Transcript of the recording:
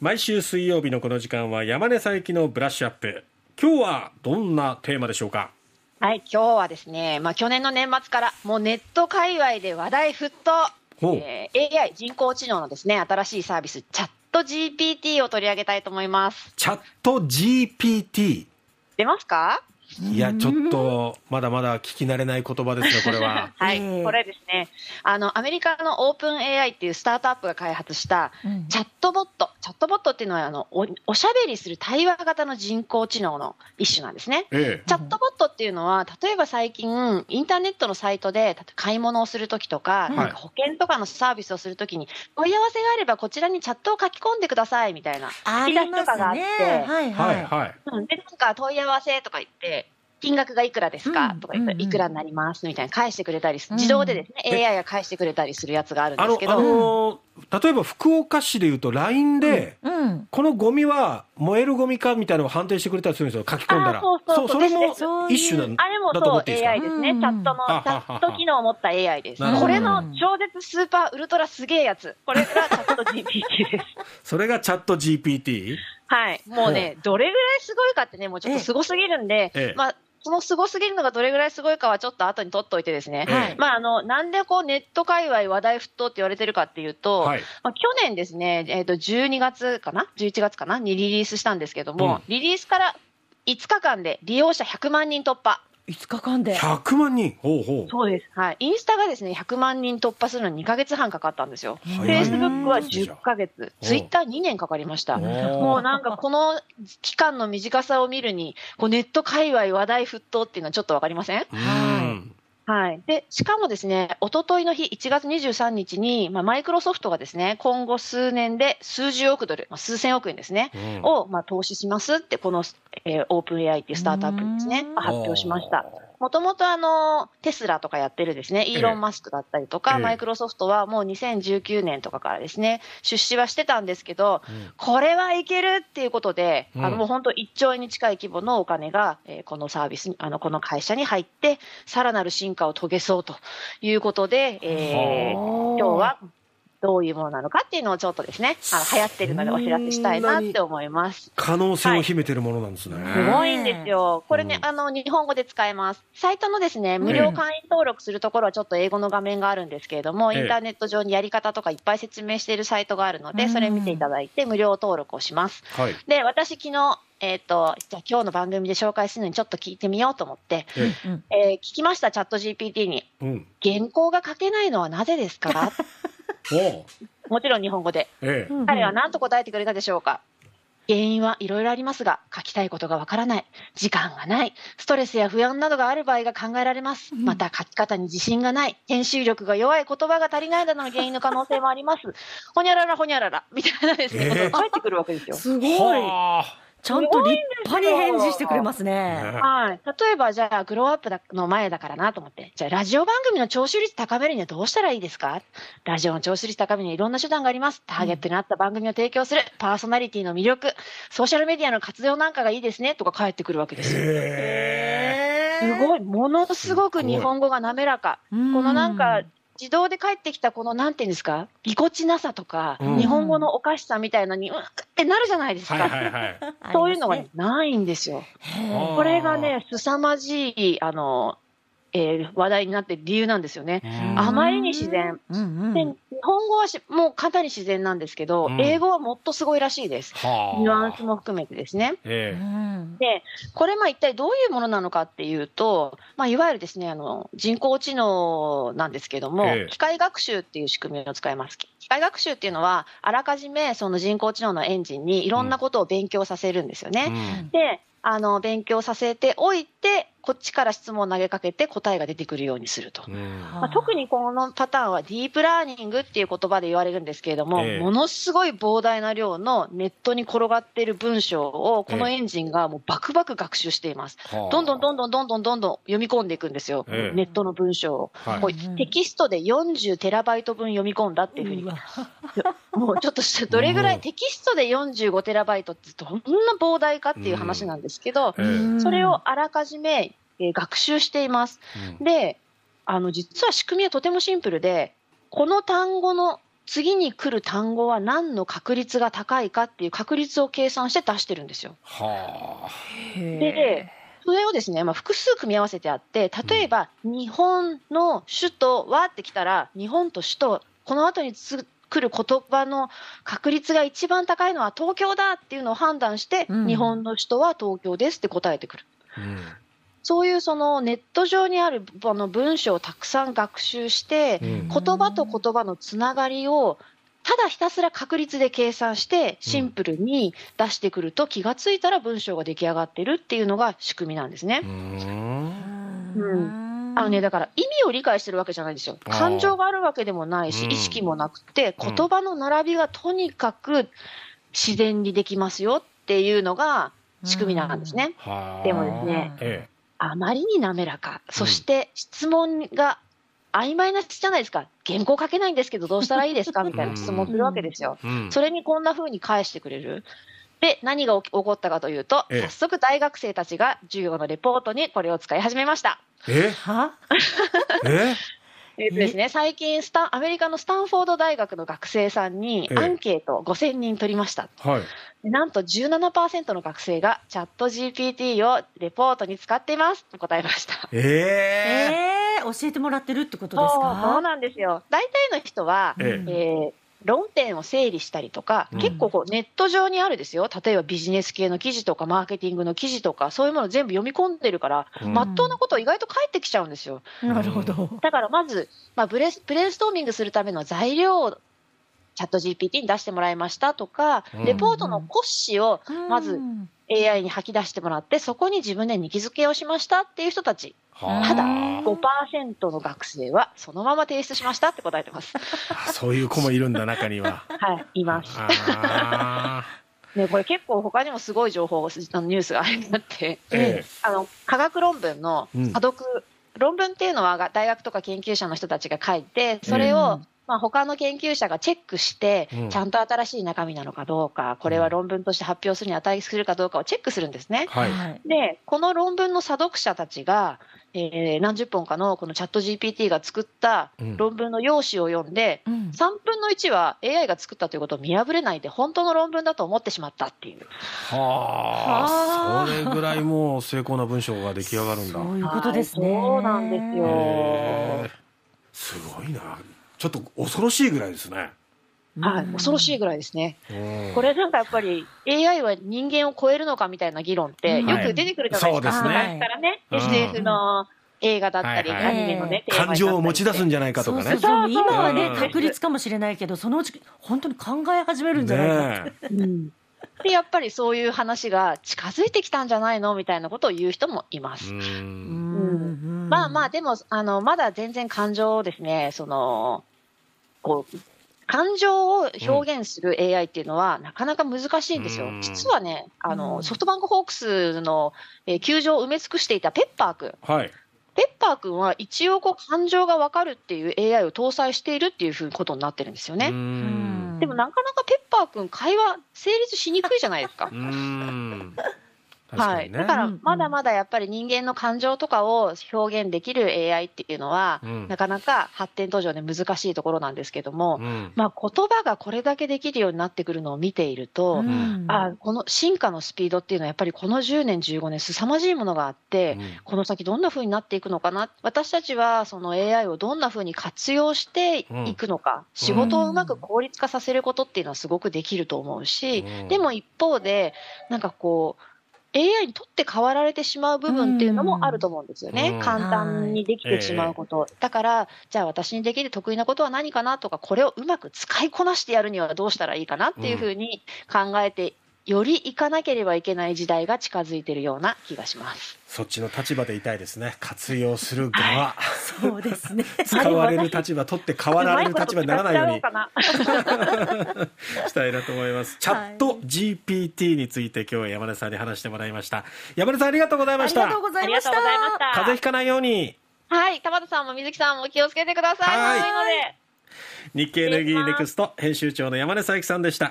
毎週水曜日のこの時間は山根佐伯のブラッシュアップ。今日はどんなテーマでしょうか？はい、今日はですね、まあ、去年の年末からもうネット界隈で話題沸騰、えー AI 人工知能のですね新しいサービスチャット GPT を取り上げたいと思います。チャット GPT 出ますか？いやちょっとまだまだ聞き慣れない言葉ですねこれは。はい、ええこれですね、あのアメリカのオープン AI っていうスタートアップが開発したうん。チャットボット、チャットボットっていうのはあのおおしゃべりする対話型の人工知能の一種なんですね。えチャットボットっていうのは、例えば最近、インターネットのサイトで、例えば買い物をするときとか、はいなんか保険とかのサービスをするときに、問い合わせがあればこちらにチャットを書き込んでくださいみたいな。あとかがあって。えはいは。はいいはい。うん。で、なんか問い合わせとか言って、金額がいくらですか、うんとか言ったらうんうん。いくらになりますみたいな返してくれたり自動でですね、え。AI が返してくれたりするやつがあるんですけど、の例えば福岡市でいうと LINE で、うん。このゴミは燃えるゴミかみたいなのを判定してくれたりするんですよ書き込んだら。あそうそうそう。それも一種なんあれもだとそう思っていいですか？AI ですね、うん。チャットの、チャット機能を持った AI です。これの超絶スーパーウルトラすげえやつ、これがチャット GPT です。それがチャット GPT はい、もうね、どれぐらいすごいかってね、もうちょっとすごすぎるんで、ええ。まあ、そのすごすぎるのがどれぐらいすごいかはちょっと後に取っといてですね、ええ。はいまあ、あの、なんでこうネット界隈話題沸騰って言われてるかっていうと、はい。まあ、去年ですね、えっ、と、12月かな ?11 月かな？にリリースしたんですけども、リリースから5日間で利用者100万人突破。5日間で。100万人？ほうほうそうです。はい。インスタがですね、100万人突破するのに2ヶ月半かかったんですよ。フェイスブックは10ヶ月、ツイッター2年かかりました。もうなんかこの期間の短さを見るに、こうネット界隈話題沸騰っていうのはちょっとわかりません？うんはい。で、しかもですね、一昨日の日、1月23日に、まあ、マイクロソフトがですね、今後数年で数十億ドル、まあ、数千億円ですね、うんを、まあ、投資しますって、この、えーオープン AI っていうスタートアップにですねうん、発表しました。もともとあの、テスラとかやってるですね、イーロン・マスクだったりとか、ええ。マイクロソフトはもう2019年とかからですね、出資はしてたんですけど、うん。これはいけるっていうことで、うん。あのもう本当1兆円に近い規模のお金が、えーこのサービスに、あの、この会社に入って、さらなる進化を遂げそうということで、えーは今日はどういうものなのかっていうのをちょっとですね、あの流行ってるのでお知らせしたいなって思います。可能性を秘めてるものなんですね、すごいんですよ。これね、うん。あの、日本語で使えます。サイトのですね、無料会員登録するところはちょっと英語の画面があるんですけれども、ええ。インターネット上にやり方とかいっぱい説明しているサイトがあるので、うん。それ見ていただいて無料登録をします。はい。で、私昨日、えっ、と、じゃあ今日の番組で紹介するのにちょっと聞いてみようと思って、えうんえー聞きました、チャット GPT に。うん。原稿が書けないのはなぜですか？もちろん日本語で。ええうん彼は何と答えてくれたでしょうか？原因はいろいろありますが、書きたいことがわからない、時間がない、ストレスや不安などがある場合が考えられます。うんまた書き方に自信がない、編集力が弱い、言葉が足りないなどの原因の可能性もあります。ほにゃららほにゃらら、みたいなですね、えーことが返ってくるわけですよ。すごい。はちゃんと立派に返事してくれますあね。ねはい。例えば、じゃあ、グローアップだの前だからなと思って、じゃあ、ラジオ番組の聴取率高めるにはどうしたらいいですか？ラジオの聴取率高めにはいろんな手段があります。ターゲットに合った番組を提供する、パーソナリティの魅力、ソーシャルメディアの活用なんかがいいですね、とか返ってくるわけですよ。へすごい、ものすごく日本語が滑らか。うんこのなんか、自動で返ってきたこの、なんていうんですか、ぎこちなさとか、うん日本語のおかしさみたいのに、うんってなるじゃないですか。はいはいはい そういうのがねないんですよ。これがね、凄まじい、あの、えー話題になってる理由なんですよね。うんあまりに自然。うんうんで、日本語はしもうかなり自然なんですけど、うん英語はもっとすごいらしいです。はあニュアンスも含めてですね。で、これまあ一体どういうものなのかっていうと、まあいわゆるですね、あの、人工知能なんですけども、ええ機械学習っていう仕組みを使います。機械学習っていうのは、あらかじめその人工知能のエンジンにいろんなことを勉強させるんですよね。えうんで、あの、勉強させておいて、こっちから質問を投げかけて答えが出てくるようにすると。うん。まあ、特にこのパターンはディープラーニングっていう言葉で言われるんですけれども、ええ。ものすごい膨大な量のネットに転がっている文章を、このエンジンがもうバクバク学習しています。はあどんどんどんどんどんどんどんどん読み込んでいくんですよ、ええ。ネットの文章を。はい。こうテキストで40テラバイト分読み込んだっていうふうに。うわ。もうちょっとしたどれぐらうん。いテキストで45テラバイトってどんな膨大かっていう話なんですけど、ええ。それをあらかじめ、えー学習しています。うんで、あの実は仕組みはとてもシンプルで、この単語の次に来る単語は何の確率が高いかっていう確率を計算して出してるんですよ。はでそれをですね、まあ、複数組み合わせてあって、例えば、日本の首都はってきたら、日本と首都、この後につ来る言葉の確率が一番高いのは東京だっていうのを判断して、うん日本の首都は東京ですって答えてくる。あ、うん。そういうそのネット上にあるあの文章をたくさん学習して、うん。言葉と言葉のつながりをただひたすら確率で計算してシンプルに出してくると気がついたら文章が出来上がってるっていうのが仕組みなんですね。う。ん。うん。あのね、だから意味を理解してるわけじゃないんですよ。感情があるわけでもないし、うん。意識もなくて、うん。言葉の並びがとにかく自然にできますよっていうのが仕組みなんですね。はあでもですねえあまりに滑らか、そして質問が曖昧な質じゃないですか、原稿書けないんですけど、どうしたらいいですか？みたいな質問するわけですよ。えうん。それにこんな風に返してくれる。で、何が起こったかというと、ええ。早速大学生たちが授業のレポートにこれを使い始めました。え？は？え？えっとですね、最近スタン、アメリカのスタンフォード大学の学生さんにええアンケート5000人取りました。はいでなんと17%の学生がチャット GPT をレポートに使っていますと答えました。えええー、教えてもらってるってことですそうかそうなんですよ。大体の人は、ええー論点を整理したりとか、うん結構こうネット上にあるですよ、例えばビジネス系の記事とか、マーケティングの記事とか、そういうものを全部読み込んでるから、うんまっとうなことを意外と返ってきちゃうんですよ。なるほど。だからまず、まあ、ブレスブレインストーミングするための材料をチャット GPT に出してもらいましたとか、うんレポートの骨子をまずうん AI に吐き出してもらって、そこに自分で日付をしましたっていう人たち、はあ。ただうん5%の学生はそのまま提出しましたって答えてます。あそういう子もいるんだ中には。はい、います。あね、これ結構他にもすごい情報、ニュースがあって、ーえ。あの、科学論文のうん。査読、論文っていうのはが大学とか研究者の人たちが書いて、それを、うんまあ、他の研究者がチェックしてうん、ちゃんと新しい中身なのかどうか、これは論文として発表するに値するかどうかをチェックするんですね。はい。はい。で、この論文の査読者たちが、えー何十本かのこのチャット GPT が作ったうん。論文の用紙を読んで、うん。3分の1は AI が作ったということを見破れないで、本当の論文だと思ってしまったっていう。はあはあ。それぐらいもう精巧な文章が出来上がるんだ。そういうことですね。はいそうなんですよ。すごいなちょっと恐ろしいぐらいですね。はい、うん。恐ろしいぐらいですね。うん。これなんかやっぱり AI は人間を超えるのかみたいな議論ってうんよく出てくるじゃないですか。はいそうですね。昔からね、うん。SF の映画だったり、はいはいアニメのね、感情を持ち出すんじじゃないかとかね。そうそうそう。今はねうん。確率かもしれないけどそのうち本当に考え始めるんじゃないかねえ。うん。で、やっぱりそういう話が近づいてきたんじゃないのみたいなことを言う人もいます。うん。うん。まあまあ、でも、あの、まだ全然感情をですね、その、こう、感情を表現する AI っていうのは、なかなか難しいんですよう。ん実はね、あの、うんソフトバンクホークスの、えー球場を埋め尽くしていたペッパー君。はいペッパー君は一応こう感情がわかるっていう AI を搭載しているっていうふうなことになってるんですようね。んでもなかなかペッパー君会話成立しにくいじゃないですかはい。かにね。だからまだまだやっぱり人間の感情とかを表現できる AI っていうのは、うん。なかなか発展途上で難しいところなんですけども、うん。まあ言葉がこれだけできるようになってくるのを見ていると、うん。あこの進化のスピードっていうのはやっぱりこの10年15年凄まじいものがあって、この先どんな風になっていくのかな？私たちはその AI をどんな風に活用していくのか、仕事をうまく効率化させることっていうのはすごくできると思うし、うん。でも一方でなんかこう AI にとって変わられてしまう部分っていうのもあると思うんですよね、うん。簡単にできてしまうこと、だからじゃあ私にできる得意なことは何かなとかこれをうまく使いこなしてやるにはどうしたらいいかなっていうふうに考えてより行かなければいけない時代が近づいているような気がします。そっちの立場でいたいですね活用する側そうですね 使われる立場取って変わられる立場にならないように したいなと思います。チャット GPT について今日は山根さんに話してもらいました。山根さんありがとうございました。ありがとうございました。風邪ひかないように。はい、田畑さんも水木さんも気をつけてください。はい。日経エネルギーネクスト編集長の山根佐伯さんでした。